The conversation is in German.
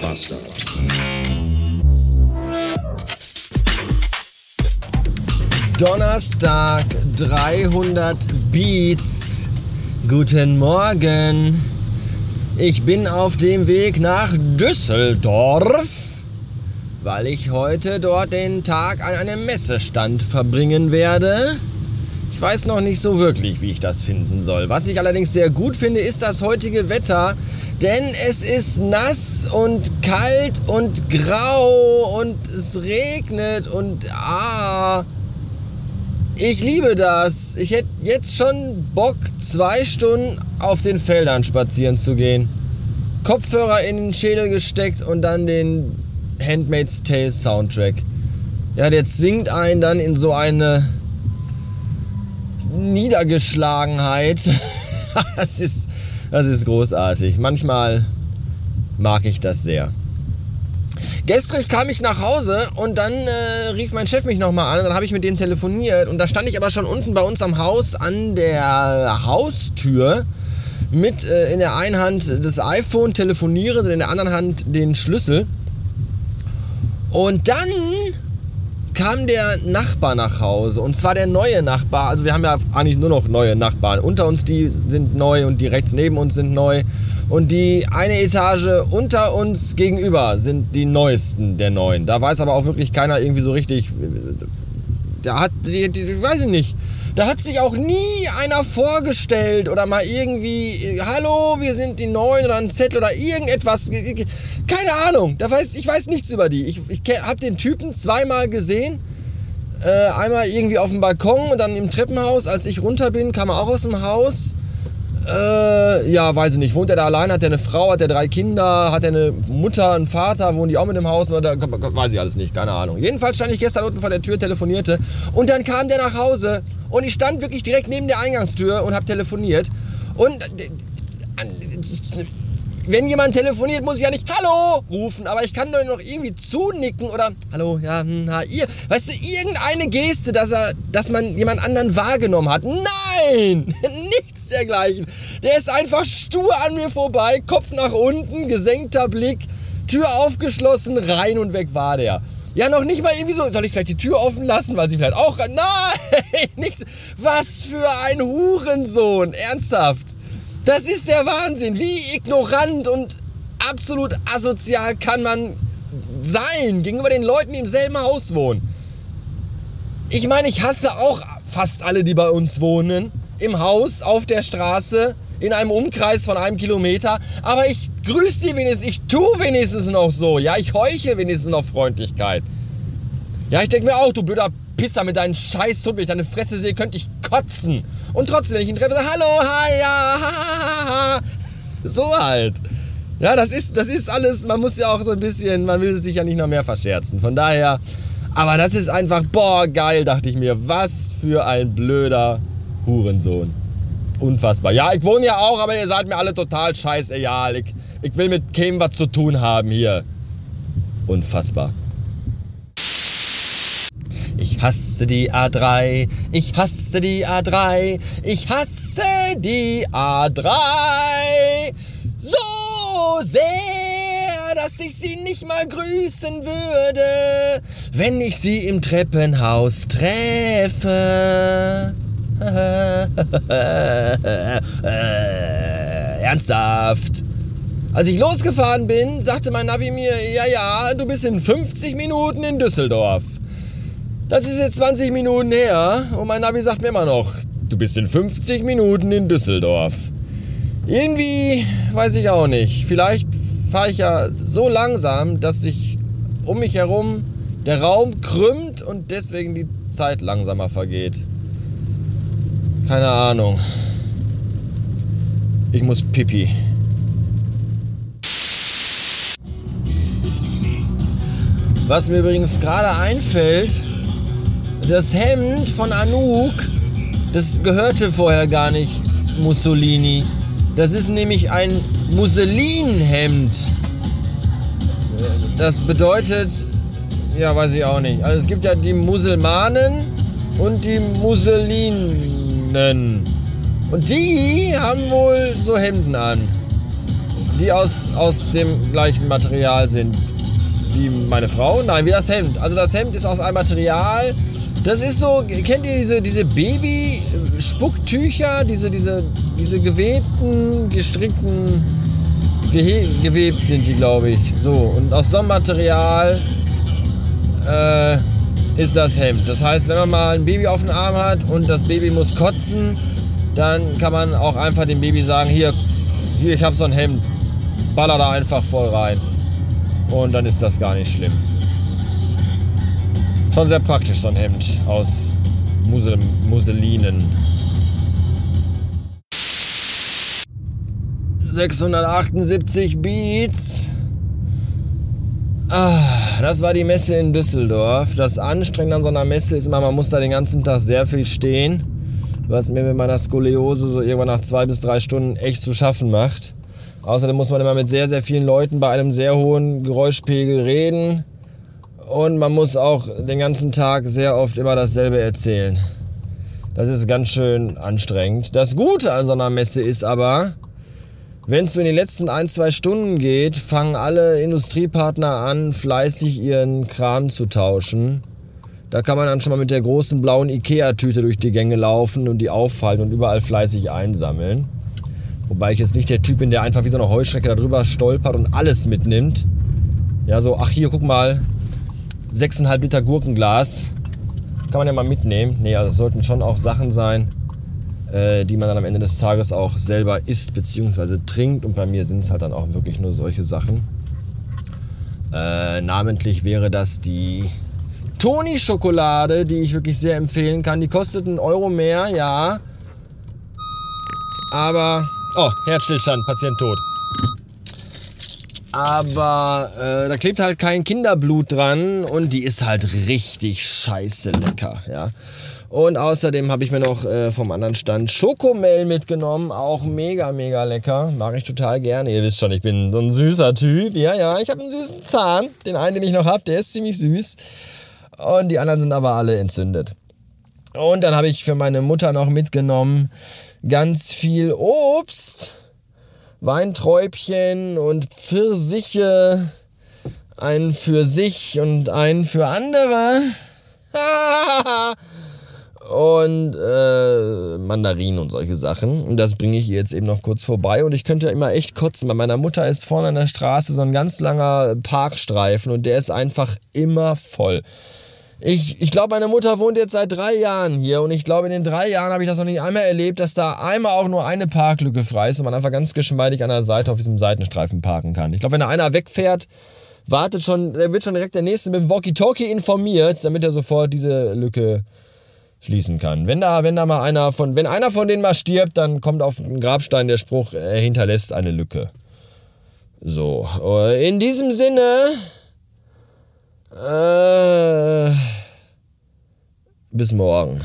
Bastard. Donnerstag 300 Beats. Guten Morgen. Ich bin auf dem Weg nach Düsseldorf, weil ich heute dort den Tag an einem Messestand verbringen werde. Ich weiß noch nicht so wirklich, wie ich das finden soll. Was ich allerdings sehr gut finde, ist das heutige Wetter, denn es ist nass und kalt und grau und es regnet und ah, ich liebe das. Ich hätte jetzt schon Bock, zwei Stunden auf den Feldern spazieren zu gehen. Kopfhörer in den Schädel gesteckt und dann den Handmaid's Tale Soundtrack. Ja, der zwingt einen dann in so eine Niedergeschlagenheit. das, ist, das ist großartig. Manchmal mag ich das sehr. Gestern kam ich nach Hause und dann äh, rief mein Chef mich nochmal an. Dann habe ich mit dem telefoniert und da stand ich aber schon unten bei uns am Haus an der Haustür mit äh, in der einen Hand das iPhone telefonieren und in der anderen Hand den Schlüssel. Und dann kam der Nachbar nach Hause und zwar der neue Nachbar. Also wir haben ja eigentlich nur noch neue Nachbarn. Unter uns die sind neu und die rechts neben uns sind neu. Und die eine Etage unter uns gegenüber sind die neuesten der neuen. Da weiß aber auch wirklich keiner irgendwie so richtig. Da hat, die, die, weiß ich nicht. Da hat sich auch nie einer vorgestellt oder mal irgendwie, hallo, wir sind die Neuen oder ein Zettel oder irgendetwas. Keine Ahnung. Da weiß, ich weiß nichts über die. Ich, ich habe den Typen zweimal gesehen. Äh, einmal irgendwie auf dem Balkon und dann im Treppenhaus. Als ich runter bin, kam er auch aus dem Haus. Äh, ja, weiß ich nicht. Wohnt er da allein? Hat er eine Frau? Hat er drei Kinder? Hat er eine Mutter, einen Vater? Wohnen die auch mit dem Haus? Oder, weiß ich alles nicht, keine Ahnung. Jedenfalls stand ich gestern unten vor der Tür, telefonierte und dann kam der nach Hause und ich stand wirklich direkt neben der Eingangstür und habe telefoniert. Und wenn jemand telefoniert, muss ich ja nicht Hallo rufen, aber ich kann doch noch irgendwie zunicken oder Hallo, ja, hm, ha, ihr. Weißt du, irgendeine Geste, dass er, dass man jemand anderen wahrgenommen hat. Nein! Nichts dergleichen. Der ist einfach stur an mir vorbei, Kopf nach unten, gesenkter Blick, Tür aufgeschlossen, rein und weg war der. Ja, noch nicht mal irgendwie so, soll ich vielleicht die Tür offen lassen, weil sie vielleicht auch. Nein! Nichts. Was für ein Hurensohn! Ernsthaft! Das ist der Wahnsinn. Wie ignorant und absolut asozial kann man sein gegenüber den Leuten, die im selben Haus wohnen. Ich meine, ich hasse auch fast alle, die bei uns wohnen. Im Haus, auf der Straße, in einem Umkreis von einem Kilometer. Aber ich grüße die wenigstens, ich tue wenigstens noch so. Ja, ich heuche wenigstens noch Freundlichkeit. Ja, ich denke mir auch, du blöder Pisser mit deinen Scheißhund, wenn ich deine Fresse sehe, könnte ich kotzen. Und trotzdem, wenn ich ihn treffe, sage Hallo, hi, ja, ha, ha, ha. So halt. Ja, das ist, das ist alles, man muss ja auch so ein bisschen, man will sich ja nicht noch mehr verscherzen. Von daher, aber das ist einfach, boah, geil, dachte ich mir. Was für ein blöder Hurensohn. Unfassbar. Ja, ich wohne ja auch, aber ihr seid mir alle total scheißegal. Ich, ich will mit keinem was zu tun haben hier. Unfassbar. Ich hasse die A3, ich hasse die A3, ich hasse die A3 so sehr, dass ich sie nicht mal grüßen würde, wenn ich sie im Treppenhaus treffe. Ernsthaft. Als ich losgefahren bin, sagte mein Navi mir, ja, ja, du bist in 50 Minuten in Düsseldorf. Das ist jetzt 20 Minuten her und mein Navi sagt mir immer noch, du bist in 50 Minuten in Düsseldorf. Irgendwie weiß ich auch nicht. Vielleicht fahre ich ja so langsam, dass sich um mich herum der Raum krümmt und deswegen die Zeit langsamer vergeht. Keine Ahnung. Ich muss pipi. Was mir übrigens gerade einfällt, das Hemd von Anouk, das gehörte vorher gar nicht Mussolini. Das ist nämlich ein Musselinhemd. Das bedeutet, ja, weiß ich auch nicht. Also es gibt ja die Muselmanen und die Musselinen. Und die haben wohl so Hemden an. die aus, aus dem gleichen Material sind wie meine Frau. Nein, wie das Hemd. Also das Hemd ist aus einem Material. Das ist so, kennt ihr diese, diese Baby-Spucktücher, diese, diese, diese gewebten, gestrickten, gehe gewebt sind die, glaube ich. So, und aus so einem Material äh, ist das Hemd. Das heißt, wenn man mal ein Baby auf dem Arm hat und das Baby muss kotzen, dann kann man auch einfach dem Baby sagen, hier, hier, ich habe so ein Hemd, baller da einfach voll rein. Und dann ist das gar nicht schlimm. Schon sehr praktisch, so ein Hemd aus Musel Muselinen. 678 Beats. Ah, das war die Messe in Düsseldorf. Das Anstrengende an so einer Messe ist immer, man muss da den ganzen Tag sehr viel stehen. Was mir mit meiner Skoliose so irgendwann nach zwei bis drei Stunden echt zu schaffen macht. Außerdem muss man immer mit sehr, sehr vielen Leuten bei einem sehr hohen Geräuschpegel reden. Und man muss auch den ganzen Tag sehr oft immer dasselbe erzählen. Das ist ganz schön anstrengend. Das Gute an so einer Messe ist aber, wenn es so in die letzten ein, zwei Stunden geht, fangen alle Industriepartner an, fleißig ihren Kram zu tauschen. Da kann man dann schon mal mit der großen blauen Ikea-Tüte durch die Gänge laufen und die auffalten und überall fleißig einsammeln. Wobei ich jetzt nicht der Typ bin, der einfach wie so eine Heuschrecke darüber stolpert und alles mitnimmt. Ja, so, ach hier, guck mal, 6,5 Liter Gurkenglas. Kann man ja mal mitnehmen. Nee, also es sollten schon auch Sachen sein, äh, die man dann am Ende des Tages auch selber isst bzw. trinkt. Und bei mir sind es halt dann auch wirklich nur solche Sachen. Äh, namentlich wäre das die Toni-Schokolade, die ich wirklich sehr empfehlen kann. Die kostet einen Euro mehr, ja. Aber Oh, Herzstillstand, Patient tot. Aber äh, da klebt halt kein Kinderblut dran und die ist halt richtig scheiße lecker, ja. Und außerdem habe ich mir noch äh, vom anderen Stand Schokomel mitgenommen, auch mega, mega lecker. Mag ich total gerne. Ihr wisst schon, ich bin so ein süßer Typ. Ja, ja, ich habe einen süßen Zahn. Den einen, den ich noch habe, der ist ziemlich süß. Und die anderen sind aber alle entzündet. Und dann habe ich für meine Mutter noch mitgenommen ganz viel Obst, Weinträubchen und Pfirsiche, einen für sich und einen für andere. und äh, Mandarinen und solche Sachen. Und das bringe ich ihr jetzt eben noch kurz vorbei. Und ich könnte immer echt kotzen. Bei meiner Mutter ist vorne an der Straße so ein ganz langer Parkstreifen und der ist einfach immer voll. Ich, ich glaube, meine Mutter wohnt jetzt seit drei Jahren hier und ich glaube, in den drei Jahren habe ich das noch nicht einmal erlebt, dass da einmal auch nur eine Parklücke frei ist und man einfach ganz geschmeidig an der Seite auf diesem Seitenstreifen parken kann. Ich glaube, wenn da einer wegfährt, wartet schon, der wird schon direkt der nächste mit dem Walkie-Talkie informiert, damit er sofort diese Lücke schließen kann. Wenn da, wenn da mal einer von, wenn einer von denen mal stirbt, dann kommt auf den Grabstein der Spruch, er hinterlässt eine Lücke. So, in diesem Sinne. Äh, bis morgen.